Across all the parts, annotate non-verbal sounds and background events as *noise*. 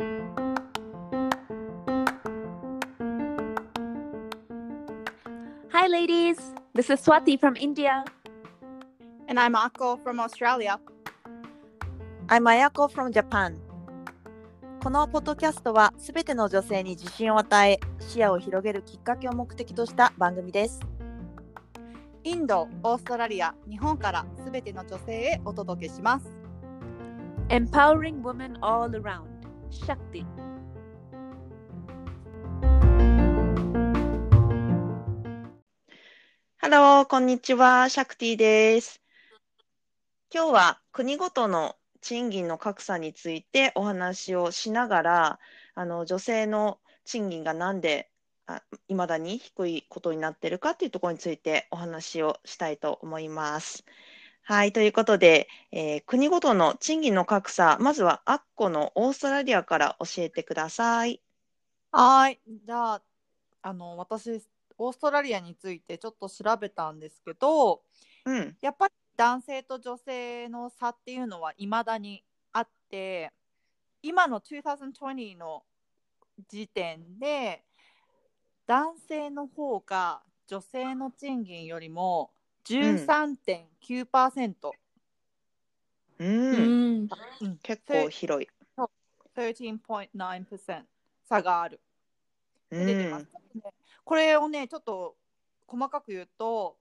Hi, ladies. This is Swati from India. And I'm Akko from Australia. I'm Ayako from Japan. このポッドキャストはすべての女性に自信を与え、視野を広げるきっかけを目的とした番組です。インド、オーストラリア、日本からすべての女性へお届けします。Empowering women all around. Shakti. Hello、こんにちは、シャクティです。今日は国ごとの賃金の格差についてお話をしながら、あの女性の賃金がなんでいまだに低いことになってるかというところについてお話をしたいと思います。はい、ということで、えー国ごとの賃金の格差、まずはアッコのオーストラリアから教えてください。はい。じゃあ、あの、私、オーストラリアについてちょっと調べたんですけど、うん、やっぱり男性と女性の差っていうのは未だにあって、今の2020の時点で、男性の方が女性の賃金よりも13.9%、うん、Mm. うん結構広い。13.9%差がある。う出てますん、これをね、ちょっと細かく言うと、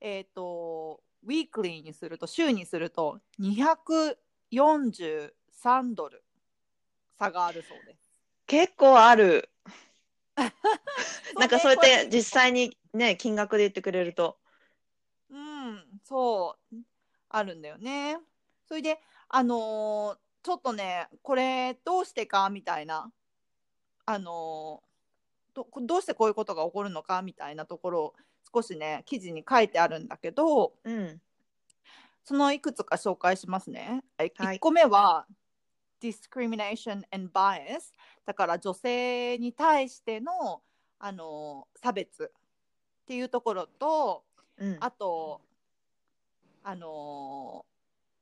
えっ、と、ウィークリーにすると、週にすると、243ドル差があるそうです。結構ある。*laughs* なんかそうやって実際にね、金額で言ってくれると。うん、そう、あるんだよね。それで、あのーちょっとね、これどうしてかみたいな、あのーどどうしてこういうことが起こるのかみたいなところを少しね、記事に書いてあるんだけど、うん、そのいくつか紹介しますね。はいはい1個目は、discrimination and bias。だから女性に対しての、あのー差別っていうところと、うん、あと、あの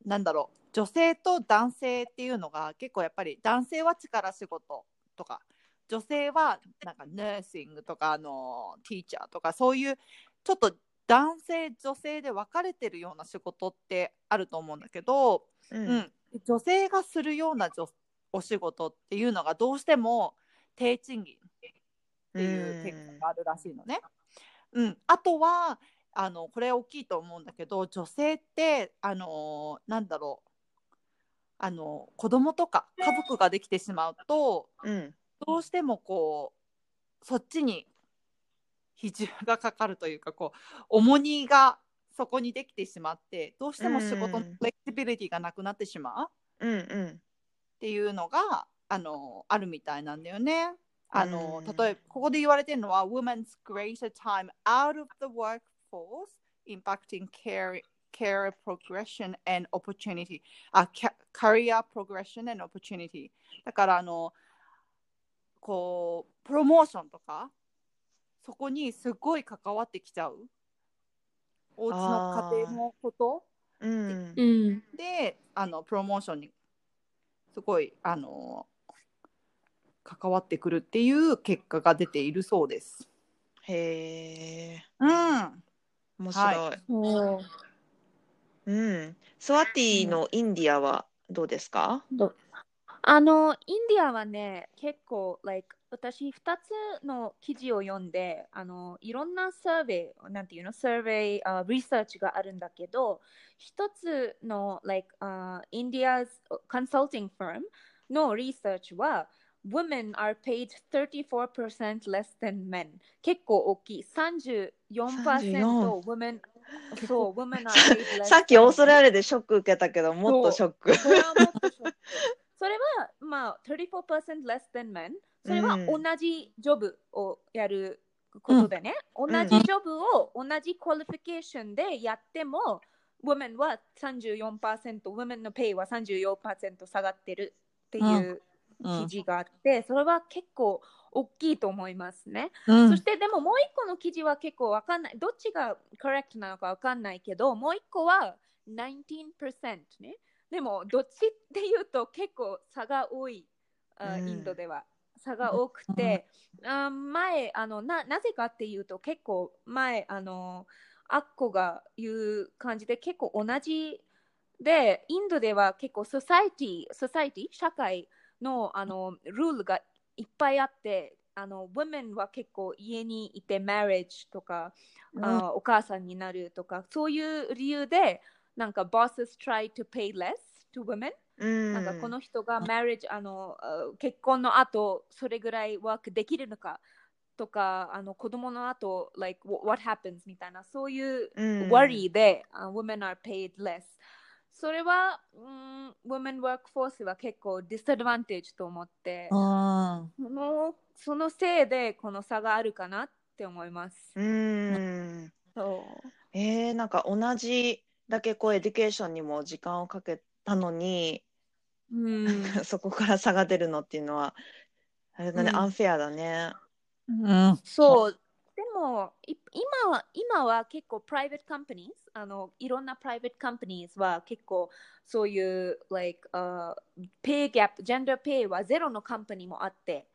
ーなんだろう、女性と男性っていうのが結構やっぱり男性は力仕事とか、女性はなんかナーシングとか、あのーティーチャーとか、そういうちょっと男性、女性で分かれてるような仕事ってあると思うんだけど、う、うんん、女性がするような女お仕事っていうのがどうしても低賃金っていう結果があるらしいのね。うん、あとはあのこれ大きいと思うんだけど女性ってあのなんだろうあの子供とか家族ができてしまうとうん、どうしてもこうそっちに比重がかかるというかこう重荷がそこにできてしまってどうしても仕事のうんフレキシビリティがなくなってしまう。うん、うん、っていうのがあのあるみたいなんだよね。あのうん例えばここで言われてるのは Women's greater time out of the workforce impacting care, career progression and opportunity. あ ca- career progression and opportunity. だからあのこうプロモーションとかそこにすごい関わってきちゃう。お家の家庭のこと。うん、Mm. であのプロモーションにすごいあの関わってくるっていう結果が出ているそうです。へえ、うん、面白い。は Oh. うん、スワティのインディアはどうですか？どあの、インディアはね、結構、like、私、2つの記事を読んで、あの、いろんなサーベイ、なんていうの、サーベイ、uh, リサーチがあるんだけど、一つの、like、uh, India's consulting firm のリサーチは、Women are paid 34% less than men. 結構大きい。34% women, そう、women are paid less さっきオーストラリリアでショック受けたけど、もっとショック。これはもっとショックそれは、まあ、34% less than men。それはうん同じ job をやることでね、同じ job を同じ qualification でやっても、women は34%、women のペイは34%下がってるっていう記事があって、それは結構大きいと思いますね。うんそしてでももう一個の記事は結構わかんない。どっちが correct なのかわかんないけど、もう一個は19%ね。でもどっちっていうと結構差が多いあうんインドでは差が多くて、あ前あのななぜかっていうと結構前あのアッコが言う感じで結構同じでインドでは結構ソサイティソサイティ社会のあのルールがいっぱいあってあの women は結構家にいて marriage とか、あお母さんになるとかそういう理由でなんか bosses try to pay less to women うん。なんかこの人が marriage あのあ結婚の後それぐらいワークできるのかとかあの子供の後 like wh- what happens みたいなそういううん。worry で、あ women are paid less それは、うん、women workforce は結構 disadvantage と思って、うんそのそのせいでこの差があるかなって思います。うんそうえー、なんか同じだけこう education にも時間をかけたのに、うん、*laughs* そこから差が出るのっていうのはあれだね、うんアンフェアだね。うんそう。でも、い今は、今は結構、 private companies、あの、いろんな private companies は結構、そういう、like、uh, pay gap、 gender pay はゼロの company もあって、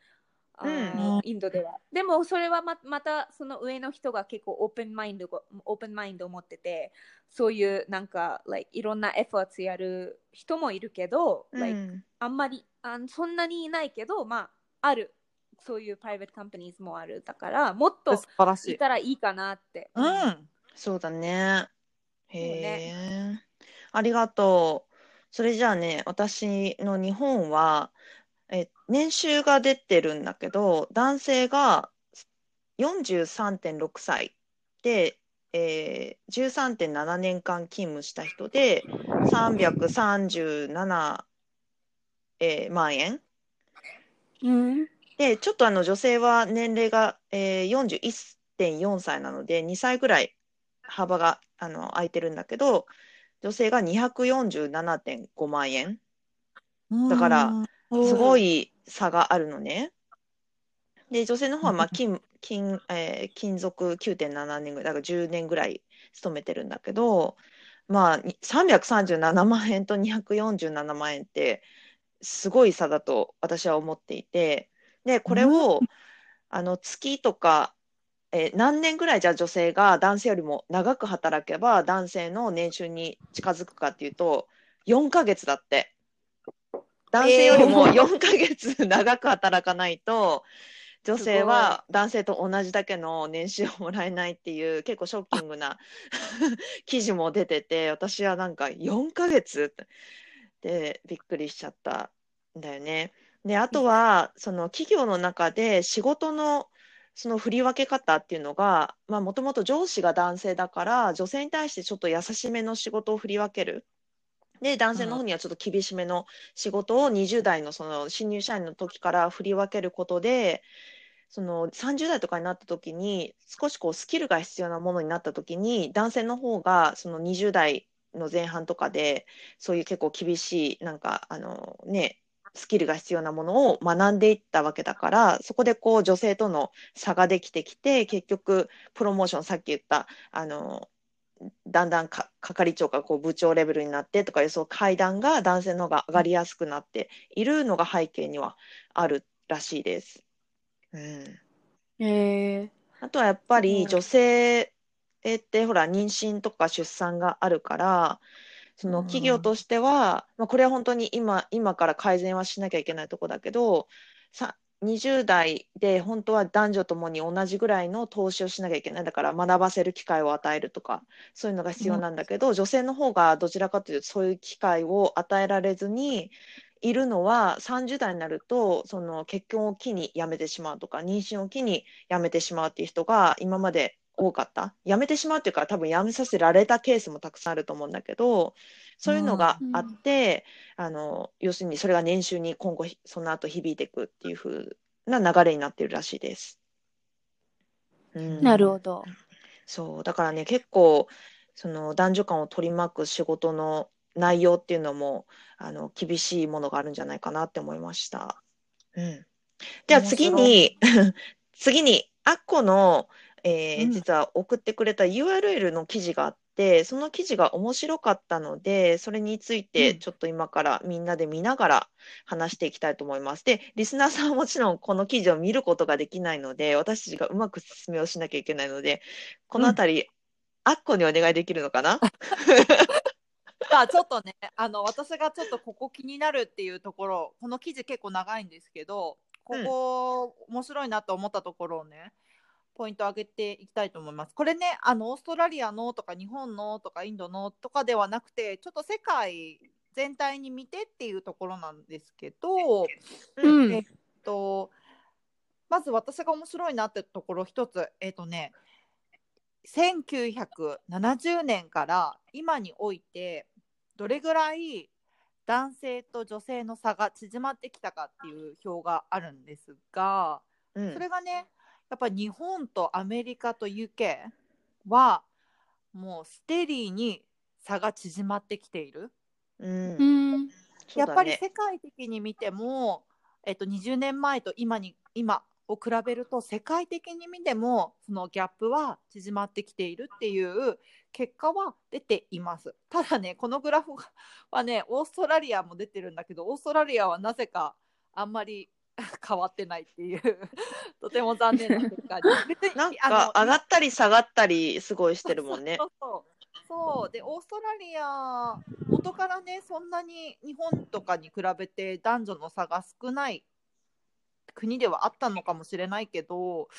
うんインドでは。でも、それはままた、その上の人が結構オープンマインドが、オープンマインドを持ってて、そういう、なんか、like、いろんなエフォーツやる人もいるけど、う like んあんまりあそんなにいないけど、まあ、ある。そういうプライベートカンパニーズもある。だから、もっと素晴らしい。いたらいいかなって。うんそうだね。へえ、ありがとう。それじゃあね、私の日本は、え、年収が出てるんだけど、男性が43.6歳で、えー、13.7年間勤務した人で、337、えー万円。うん。で、ちょっとあの女性は年齢が、えー、41.4歳なので、2歳ぐらい幅があの空いてるんだけど、女性が247.5万円。だからすごい差があるのね。で、女性の方はまあ勤勤、えー勤続9.7年ぐらい、だから10年ぐらい勤めてるんだけど、まあ、に337万円と247万円ってすごい差だと私は思っていて、で、これを、あの月とか、えー何年ぐらいじゃあ女性が男性よりも長く働けば男性の年収に近づくかっていうと4ヶ月だって。男性よりもえー4ヶ月 *laughs* 長く働かないと女性は男性と同じだけの年収をもらえないっていう結構ショッキングな *laughs* 記事も出てて私はなんか4ヶ月ってびっくりしちゃったんだよね。であとはその企業の中で仕事のその振り分け方っていうのがまあもともと上司が男性だから女性に対してちょっと優しめの仕事を振り分ける。で男性の方にはちょっと厳しめの仕事を20代のその新入社員の時から振り分けることでその30代とかになった時に少しこうスキルが必要なものになった時に男性の方がその20代の前半とかでそういう結構厳しいなんかあのねスキルが必要なものを学んでいったわけだからそこでこう女性との差ができてきて結局プロモーションさっき言ったあのだんだんか係長がこう部長レベルになってとかいうそう階段が男性の方が上がりやすくなっているのが背景にはあるらしいです。うんへえ。あとはやっぱうんり女性ってほら妊娠とか出産があるからそのうん企業としては、まあ、これは本当に今今から改善はしなきゃいけないとこだけどさ20代で本当は男女ともに同じぐらいの投資をしなきゃいけない。だから学ばせる機会を与えるとかそういうのが必要なんだけど、女性の方がどちらかというとそういう機会を与えられずにいるのは30代になるとその結婚を機に辞めてしまうとか妊娠を機に辞めてしまうっていう人が今まで多かった？辞めてしまうっていうか多分辞めさせられたケースもたくさんあると思うんだけどそういうのがあって、あの要するにそれが年収に今後ひその後響いていくっていう風な流れになってるらしいです。うんなるほど。そうだからね結構その男女間を取り巻く仕事の内容っていうのもあの厳しいものがあるんじゃないかなって思いました。うん、では次に *laughs* 次にアッコの、えーうん。実は送ってくれた URL の記事があって、その記事が面白かったので、それについてうん。ちょっと今からみんなで見ながら話していきたいと思います。で、リスナーさんはもちろんこの記事を見ることができないので、私たちがうまく説明をしなきゃいけないので、このあたり、あっこにお願いできるのかな？さあ *laughs* ちょっとねあの私がちょっとここ気になるっていうところこの記事結構長いんですけどここ、面白いなと思ったところをねポイント上げていきたいと思います。これねあのオーストラリアのとか日本のとかインドのとかではなくてちょっと世界全体に見てっていうところなんですけど、うんえっとまず私が面白いなってところ一つえっとね1970年から今においてどれぐらい男性と女性の差が縮まってきたかっていう表があるんですがうんそれがねやっぱ日本とアメリカと UK はもうステディに差が縮まってきている。うんうんやっぱり。世界的に見ても、えっと、20年前と今に今を比べると世界的に見てもそのギャップは縮まってきているっていう結果は出ています。ただねこのグラフはねオーストラリアも出てるんだけどオーストラリアはなぜかあんまり *laughs* 変わってないっていう *laughs* とても残念な結果に。*laughs* なんか上がったり下がったりすごいしてるもんねそ。うそうそうでオーストラリア元からねそんなに日本とかに比べて男女の差が少ない国ではあったのかもしれないけど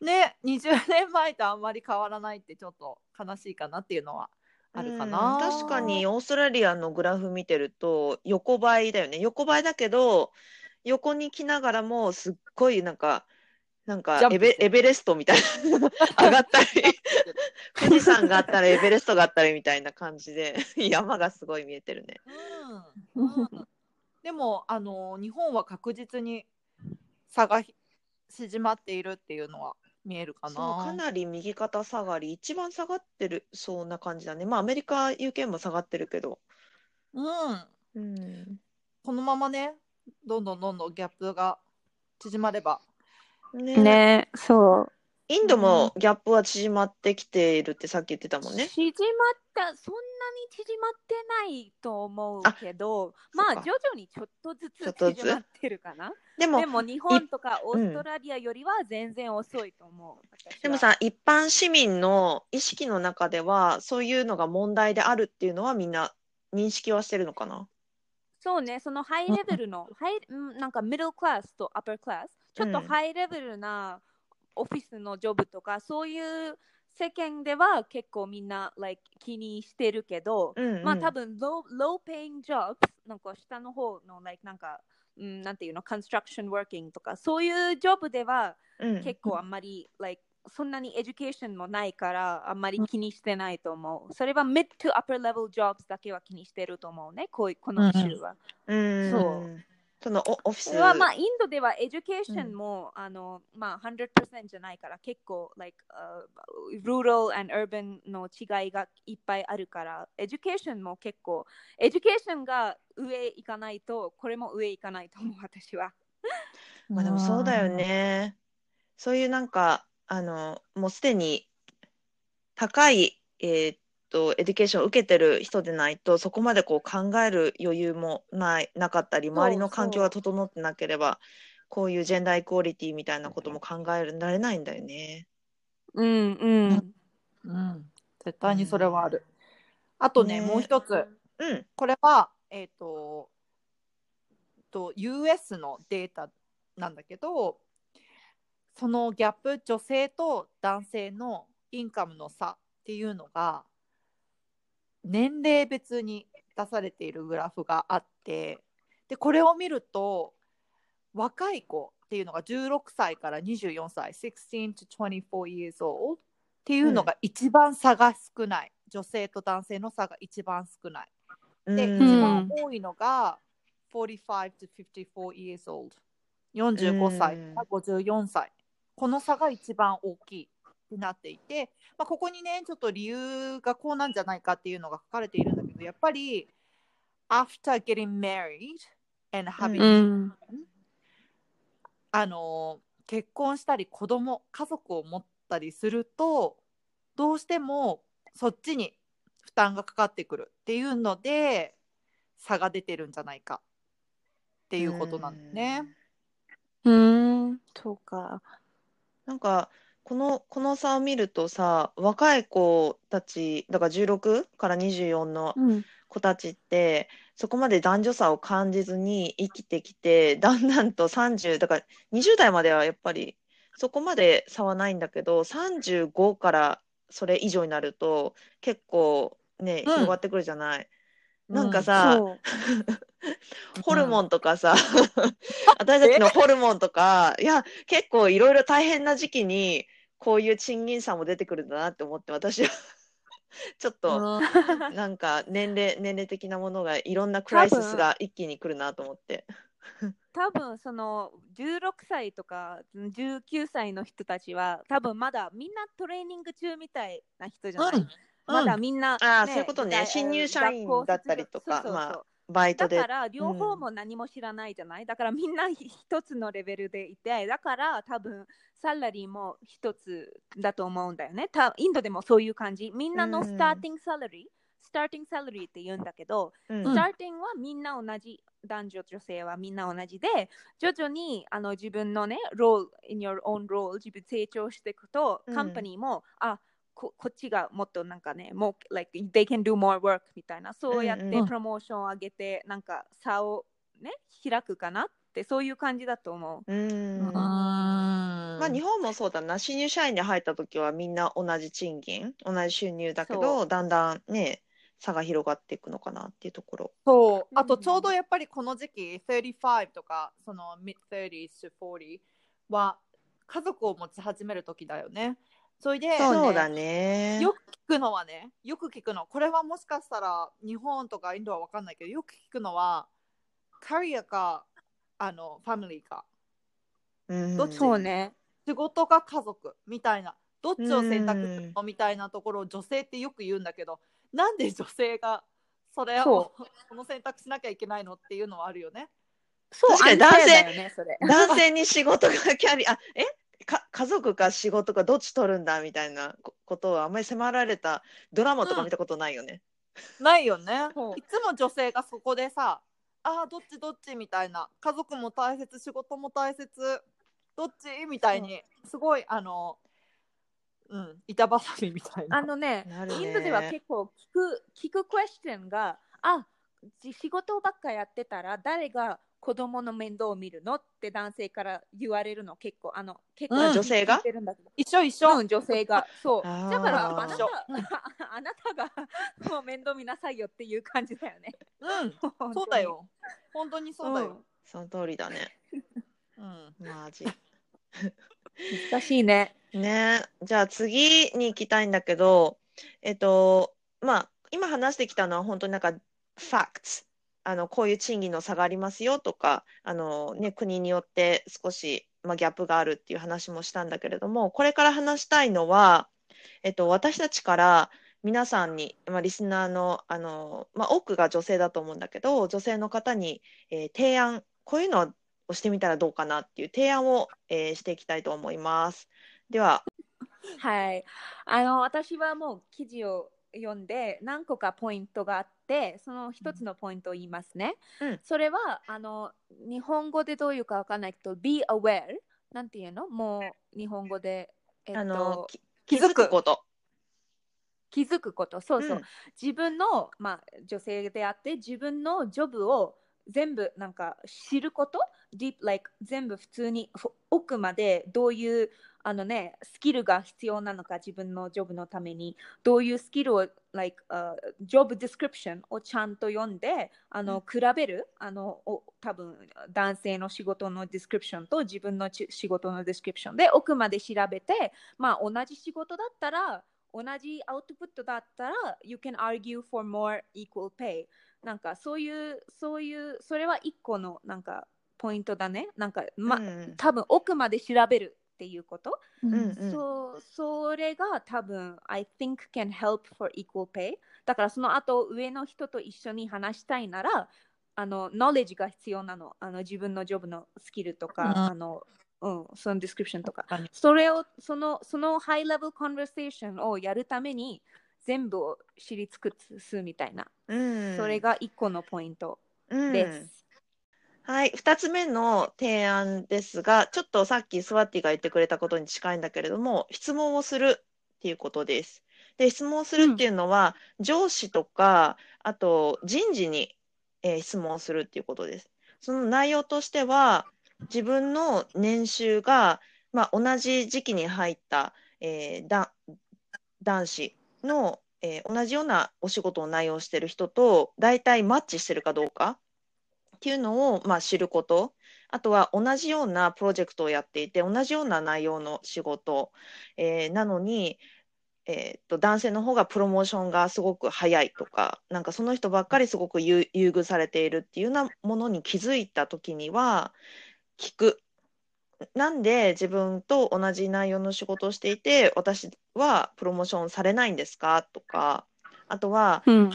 ね20年前とあんまり変わらないってちょっと悲しいかなっていうのはあるかな。うん確かにオーストラリアのグラフ見てると横ばいだよね横ばいだけど横に来ながらもすっごいなんかなんかエベエベレストみたいな *laughs* 上がったり富士山があったらエベレストがあったりみたいな感じで山がすごい見えてるね。うん。うん。でもあの日本は確実に差が縮まっているっていうのは見えるかな。かなり右肩下がり一番下がってるそうな感じだね。まあアメリカ UK も下がってるけど、うん。うん。このままねどんどんどんどんギャップが縮まればねねそう。インドもギャップは縮まってきているってさっき言ってたもんね。縮まった、そんなに縮まってないと思うけど、まあ徐々にちょっとずつちょっとずつ縮まってるかな。でもでも日本とかオーストラリアよりは全然遅いと思う。私はでもさ、一般市民の意識の中では、そういうのが問題であるっていうのはみんな認識はしてるのかな？そうね、そのハイレベルの、ハイうんなんかミドルクラスとアッパークラス、ちょっとうん。ハイレベルなオフィスのジョブとか、そういう世間では結構みんな、like、気にしてるけど、うんうん。まあ多分 low, low paying jobs なんか下の方の like なんか、うん、なんていうの construction working とかそういうジョブではうん。結構あんまり、like そんなに education もないからあんまり気にしてないと思う。それは mid to upper level jobs だけは気にしてると思うね。こういうこの州は。うんそうそのオオフィスはまあインドでは education も、あのまあ100%じゃないから結構 like、uh, rural and urban の違いがいっぱいあるから education も結構 education が上行かないとこれも上行かないと思う私は。まあでもそうだよね。そういうなんか、あの、もうすでに高い、えーっと、 education を受けてる人でないと、そこまでこう考える余裕もない、なかったり、周りの環境が整ってなければ、こういう gender equality みたいなことも考えられないんだよね。うんうん。うん、絶対にそれはある。あとねねもう一つうん。これはえっ、とと US のデータなんだけどそのギャップ女性と男性の income の差っていうのが年齢別に出されているグラフがあってでこれを見ると若い子っていうのが16歳から24歳16 to 24 years old っていうのが一番差が少ない、女性と男性の差が一番少ない。で、うん。一番多いのが45 to 54 years old。45歳から54歳。この差が一番大きいってなっていて、まあ、ここにね、ちょっと理由がこうなんじゃないかっていうのが書かれているんだけど、やっぱり、after getting married and having、うんあの結婚したり子供家族を持ったりするとどうしてもそっちに負担がかかってくるっていうので差が出てるんじゃないかっていうことなんだよね。うん、そうか。なんかこのこの差を見るとさ若い子たちだから16から24のうん、子たちってそこまで男女差を感じずに生きてきてだんだんと30だから20代まではやっぱりそこまで差はないんだけど35からそれ以上になると結構ねうん広がってくるじゃない？なんかさ。*laughs* ホルモンとかさ、*laughs* 私たちのホルモンとか、いや、結構いろいろ大変な時期に、こういう賃金差も出てくるんだなって思って、私は。*laughs* ちょっと、うん。なんか年齢、年齢的なものが、いろんなクライシスが一気に来るなと思って。多分その16歳とか19歳の人たちは多分まだみんなトレーニング中みたいな人じゃない、うんまだみんな、あーそういうことね。だ新入社員だったりとかまあバイトで。だか。ら両方も何も知らないじゃない、だからみんな一つのレベルでいてだから多分サラリーも一つだと思うんだよね。たインドでもそういう感じ。みんなのうん。スターティングサラリー、スターティングサラリーって言うんだけど、うん。スターティングはみんな同じ男女女性はみんな同じで徐々にあの自分のねロール in your own role 自分成長していくと、うん。カンパニーもあここっちがもっとなんかねもう like they can do more work みたいなそうやってプロモーションを上げてなんか差をね開くかなってそういう感じだと思う。うん。ままあ日本もそうだな。新入社員で入った時はみんな同じ賃金、同じ収入だけそど、だんだんね、差が広がっていくのかなっていうところ。そうあとうんちょうどやっぱりこの時期35とかその mid-30s to 40は家族を持ち始める時だよね。それでそうねそうだね。よく聞くのはねよく聞くのこれはもしかしたら日本とかインドは分かんないけどよく聞くのはカリアかあのファミリーかうんどっちそうね。仕事か家族みたいなどっちを選択すうんるのみたいなところを女性ってよく言うんだけどなんで女性がそれをそこの選択しなきゃいけないのっていうのはあるよね。そう男性ねそれ。男性に仕事がキャリア、あ、えか家族か仕事かどっち取るんだみたいなこことをあんまり迫られたドラマとか見たことないよね。*laughs* ないよね。いつも女性がそこでさあーどっちどっちみたいな家族も大切仕事も大切どっちみたいにすごいあのうん板挟みみたいな。あのねインドでは結構聞く聞くクエスチョンがあじ仕事ばっかやってたら誰が子供の面倒を見るのって男性から言われるの結構あの結構うん女性が聞いてるんだけど一緒一緒。うん、女性がそうだからあなた *laughs* あなたがもう面倒見なさいよっていう感じだよねうん、そうだよ。本当にそうだよ。その通りだね。うん。マジ。うん難しいねねじゃあ次に行きたいんだけど、えっと、まあ、今話してきたのは本当になんか、facts。あの、こういう賃金の差がありますよとか、あのね、国によって少し、まあ、ギャップがあるっていう話もしたんだけれども、これから話したいのは、えっと、私たちから皆さんに、まあ、リスナーの、あの、まあ、多くが女性だと思うんだけど、女性の方に、えー提案、こういうのをしてみたらどうかなっていう提案を、えーしていきたいと思います。では、はいあの私はもう記事を読んで何個かポイントがあってその一つのポイントを言いますね、うん。それはあの日本語でどういうかわかんないけど be aware なんていうの？もう日本語で、えっと、あの、き気づく。こと。気づくこと。そうそう、うん。自分の、まあ、女性であって自分のジョブを全部なんか知ること？Deep like 全部普通にふ奥までどういうあのねスキルが必要なのか自分のジョブのために。どういうスキルを like、uh, job description をちゃんと読んであの、比べる。あのお多分男性の仕事の description と自分のち仕事の description で奥まで調べてまあ同じ仕事だったら同じアウトプットだったら you can argue for more equal pay なんかそういうそういうそれは一個のなんかポイントだね。なんかま、うん。多分奥まで調べるっていうこと、うんうん。そうそれが多分 I think can help for equal pay だからその後上の人と一緒に話したいならあの knowledge が必要なの。あの自分のジョブのスキルとか、うん。あのうん、その description とかそれをそのその high level conversation をやるために全部を知り尽くすみたいな、うん、それが一個のポイントうん。です。はい、2つ目の提案ですが、ちょっとさっきスワッティが言ってくれたことに近いんだけれども、質問をするっていうことです。で、質問するっていうのは、上司とか、あと人事に、えー質問するっていうことです。その内容としては、自分の年収が、まあ、同じ時期に入った、えー男子の、えー同じようなお仕事の内容してる人と大体マッチしてるかどうかっていうのを、まあ、知ること。あとは同じようなプロジェクトをやっていて、同じような内容の仕事、えーなのに、えーっと、男性の方がプロモーションがすごく早いとか、なんかその人ばっかりすごく優優遇されているっていうようなものに気づいたときには、聞く。なんで自分と同じ内容の仕事をしていて、私はプロモーションされないんですか？とか、あとは、うん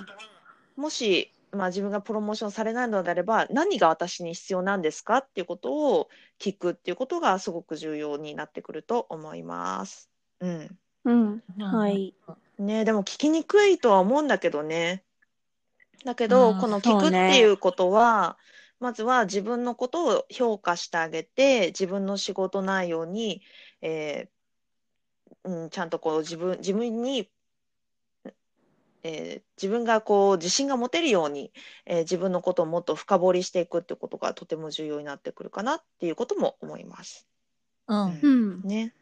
もし、まあ、自分がプロモーションされないのであれば、何が私に必要なんですかっていうことを聞くっていうことがすごく重要になってくると思います。うん。うんはいね、でも聞きにくいとは思うんだけどね。だけど、うんこの聞くっていうことは、まずは自分のことを評価してあげて、自分の仕事内容に、えーうん、ちゃんとこう自分、自分に、えー自分がこう自信が持てるように、えー自分のことをもっと深掘りしていくってことがとても重要になってくるかなっていうことも思います。うんうんね。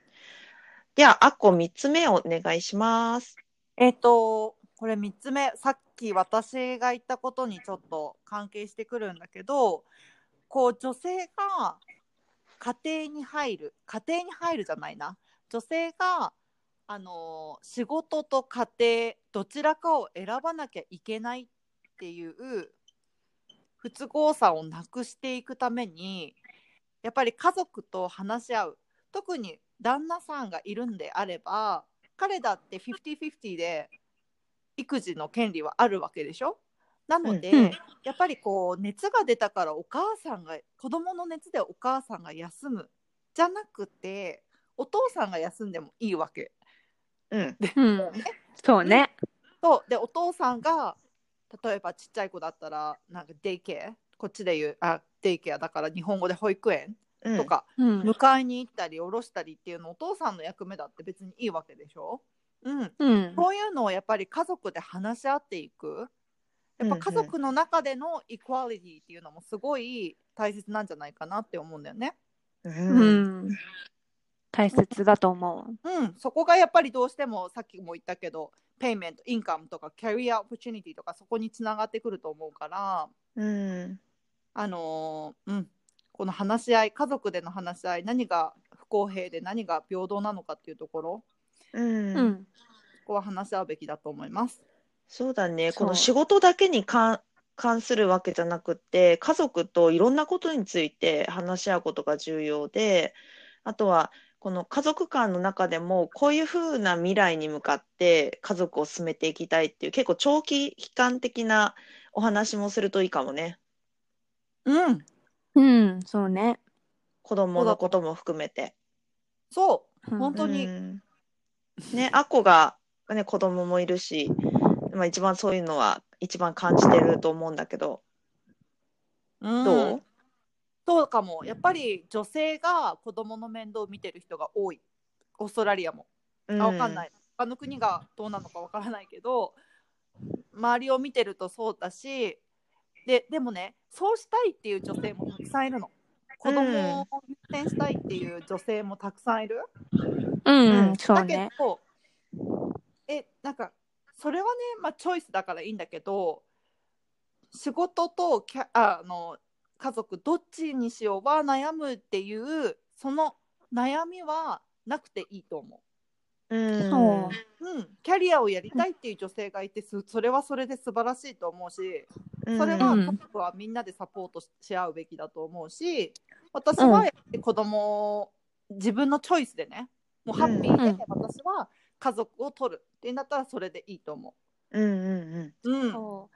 では、あっこ3つ目お願いします。えっ、とこれ3つ目さっき私が言ったことにちょっと関係してくるんだけどこう女性が家庭に入る家庭に入るじゃないな女性があの仕事と家庭どちらかを選ばなきゃいけないっていう不都合さをなくしていくためにやっぱり家族と話し合う特に旦那さんがいるんであれば彼だって50-50で育児の権利はあるわけでしょ？なので、うんやっぱりこう熱が出たからお母さんが子供の熱でお母さんが休むじゃなくてお父さんが休んでもいいわけ。うん。うん。そうね。そう。でお父さんが例えばちっちゃい子だったらなんかデイケア？こっちで言うあデイケアだから日本語で保育園？うん。とか、うん。迎えに行ったり降ろしたりっていうのお父さんの役目だって別にいいわけでしょ？うん、うん。そういうのをやっぱり家族で話し合っていく。やっぱ家族の中でのイクアリティっていうのもすごい大切なんじゃないかなって思うんだよね。ううんん大切だと思う。うん、そこがやっぱりどうしてもさっきも言ったけどペイメントインカムとかキャリアオプチュニティとかそこにつながってくると思うから。うん。あのーうんこの話し合い家族での話し合い何が不公平で何が平等なのかっていうところうん。うんここは話し合うべきだと思います。そうだね。この仕事だけに関関するわけじゃなくって、家族といろんなことについて話し合うことが重要で、あとは、この家族間の中でも、こういうふうな未来に向かって家族を進めていきたいっていう、結構長期期間的なお話もするといいかもね。うん、うんそうね。子供のことも含めて。そう。うん。本当に。うん。ね、アッコが、ね、子供もいるし、まあ、一番そういうのは一番感じてると思うんだけど、うん。どう？そうかも。やっぱり女性が子供の面倒を見てる人が多い。オーストラリアも。あわかんない、他の国がどうなのかわからないけど周りを見てるとそうだしででもねそうしたいっていう女性もたくさんいるの。子供を優先したいっていう女性もたくさんいる、うん、うん。そうだけねどえなんかそれはね、まあ、チョイスだからいいんだけど仕事とキャあの家族どっちにしようは悩むっていうその悩みはなくていいと思う。ん。そう。う。うん、キャリアをやりたいっていう女性がいてすそれはそれで素晴らしいと思うしそれはうん。家族はみんなでサポートしし合うべきだと思うし私は子供を自分のチョイスでねもうハッピーでうん。私は家族を取るっていうんだったらそれでいいと思う。んうんう。うん、そ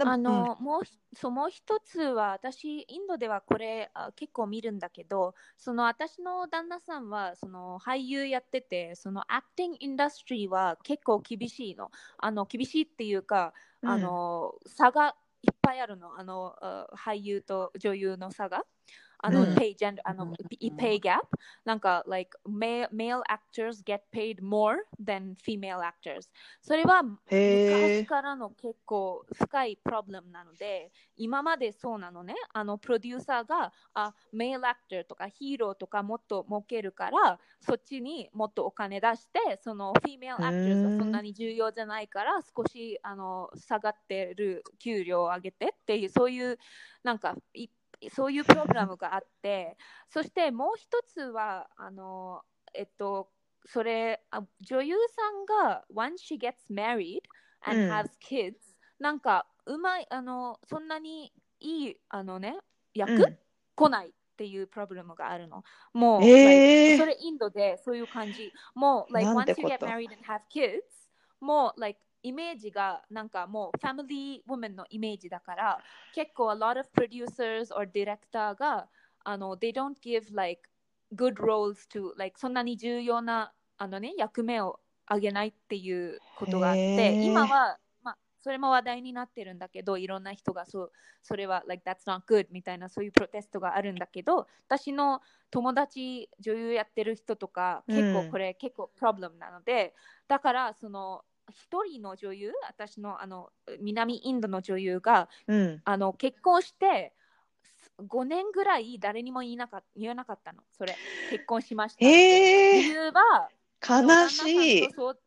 あの、もうひそうもう一つは私インドではこれあ結構見るんだけどその私の旦那さんはその俳優やっててそのアクティングインダストリーは結構厳しいの。あの厳しいっていうか、うん。あの差がいっぱいあるの。あのあ俳優と女優の差があの、うん。pay gender あの、pay gap なんか like male, male actors get paid more than female actors それは。昔からの結構深いプロブレムなので、今までそうなのね、あのプロデューサーがあメイルアクターとかヒーローとかもっと儲けるから、そっちにもっとお金出して、そのフィメイルアクター。はそんなに重要じゃないから、少しあの下がってる給料を上げてっていう、そういうなんかいそういうプログラムがあって、そしてもう一つは、あのえっと、それあ女優さんが once she gets married う and ん。has kids、なんかうまいあのそんなにいいあのね役、うん。来ないっていうプロブレムがあるの。もう、えー。like それインドでそういう感じ。もう like once こ you と？get married and have kids もう like イメージがなんかもうファミリーウォメンのイメージだから結構 a lot of producers or director があの they don't give like good roles to like そんなに重要なあのね役目をあげないっていうことがあっへてー。今はまあそれも話題になってるんだけどいろんな人がそうそれは like that's not good みたいなそういうプロテストがあるんだけど私の友達女優やってる人とか結うん。構これ結構プロブレムなので、だからその一人の女優？私のあの南インドの女優がうん。あの結婚して5年ぐらい誰にも言いなか言えなかったの。それ。結婚しましたって、え。理由はー、悲しい。そう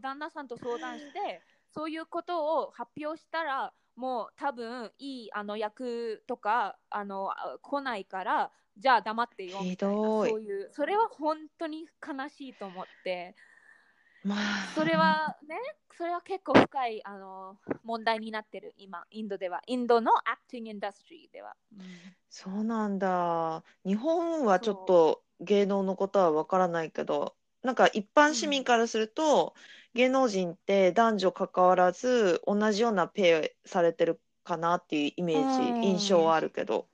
旦那さんと相談してそういうことを発表したらもう多分いいあの役とかあのあ来ないからじゃあ黙ってよみたいな。ひどい。そういうそれは本当に悲しいと思ってまあ、それはねそれは結構深いあの問題になってる今インドでは。インドのアクティングインダストリーでは、うんそうなんだ。日本はちょっと芸能のことはわからないけど、なんか一般市民からすると、芸能人って男女関わらず同じようなペイされてるかなっていうイメージ、うん。印象はあるけど、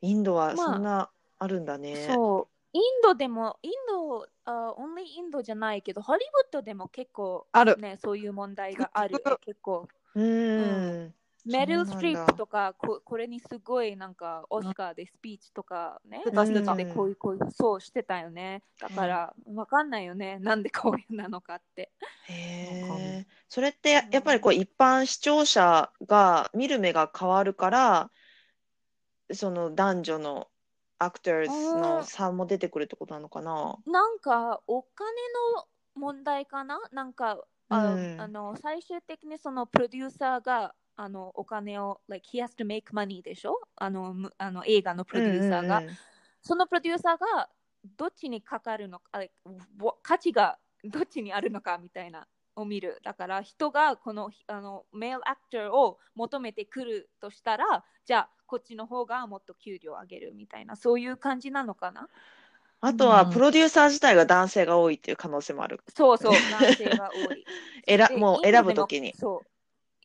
インドはまあそんなあるんだね。そうインドでもインドあ only インドじゃないけどハリウッドでも結構ある。ねそういう問題がある結構。うーん。メル・ストリップとかここれにすごいなんかオスカーでスピーチとかね、してたしてたうんでこういうこういうそうしてたよね。だからわかんないよね。なんでこういうなのかって。へ。それってやっぱりこう一般視聴者が見る目が変わるから、その男女のアクター。ズの差も出てくるってことなのかな？なんかお金の問題かな？なんかあ,、うん。あの最終的にそのプロデューサーがあのお金を、like, he has to make money でしょ？あのむあの映画のプロデューサーが、そのプロデューサーがどっちにかかるのか、あ like, わ価値がどっちにあるのかみたいなを見る。だから人がこのあのメールアクターを求めてくるとしたら、じゃあこっちの方がもっと給料上げるみたいな、そういう感じなのかな？あとはうんプロデューサー自体が男性が多いっていう可能性もある。そうそう、*laughs* 男性が多い。で選もう選ぶときに。そう。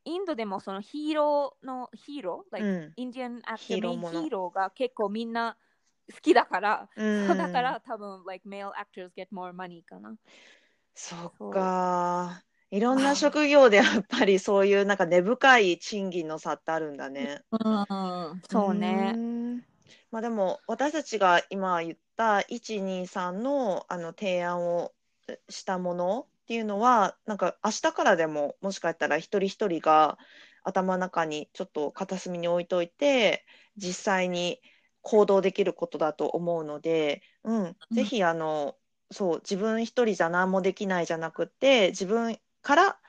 インドでもそのヒーローのヒーロー、like うんインディアンアクタヒーメインーローものヒーローが結構みんな好きだから、うんそうだから多分、like male actors get more money かな。そっか。いろんな職業でやっぱりそういうなんか根深い賃金の差ってあるんだね。うん。そうね。んまあでも私たちが今言った123のあの提案をしたものっていうのはなんか明日からでももしかしたら一人一人が頭の中にちょっと片隅に置いといて実際に行動できることだと思うので、うん、ぜひあのそう自分一人じゃ何もできないじゃなくて自分から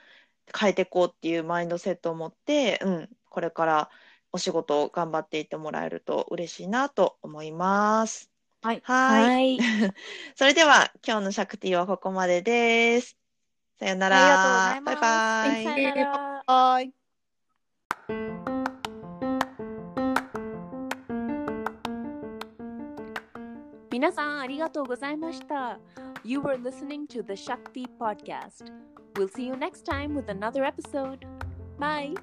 変えていこうっていうマインドセットを持って、うん、これからお仕事を頑張っていってもらえると嬉しいなと思います。はいはい。い。*laughs* それでは今日のシャクティはここまでです。さよなら。ありがとうございます。バイバイ。皆さんありがとうございました。You were listening to the Shakti podcast. We'll see you next time with another episode. Bye.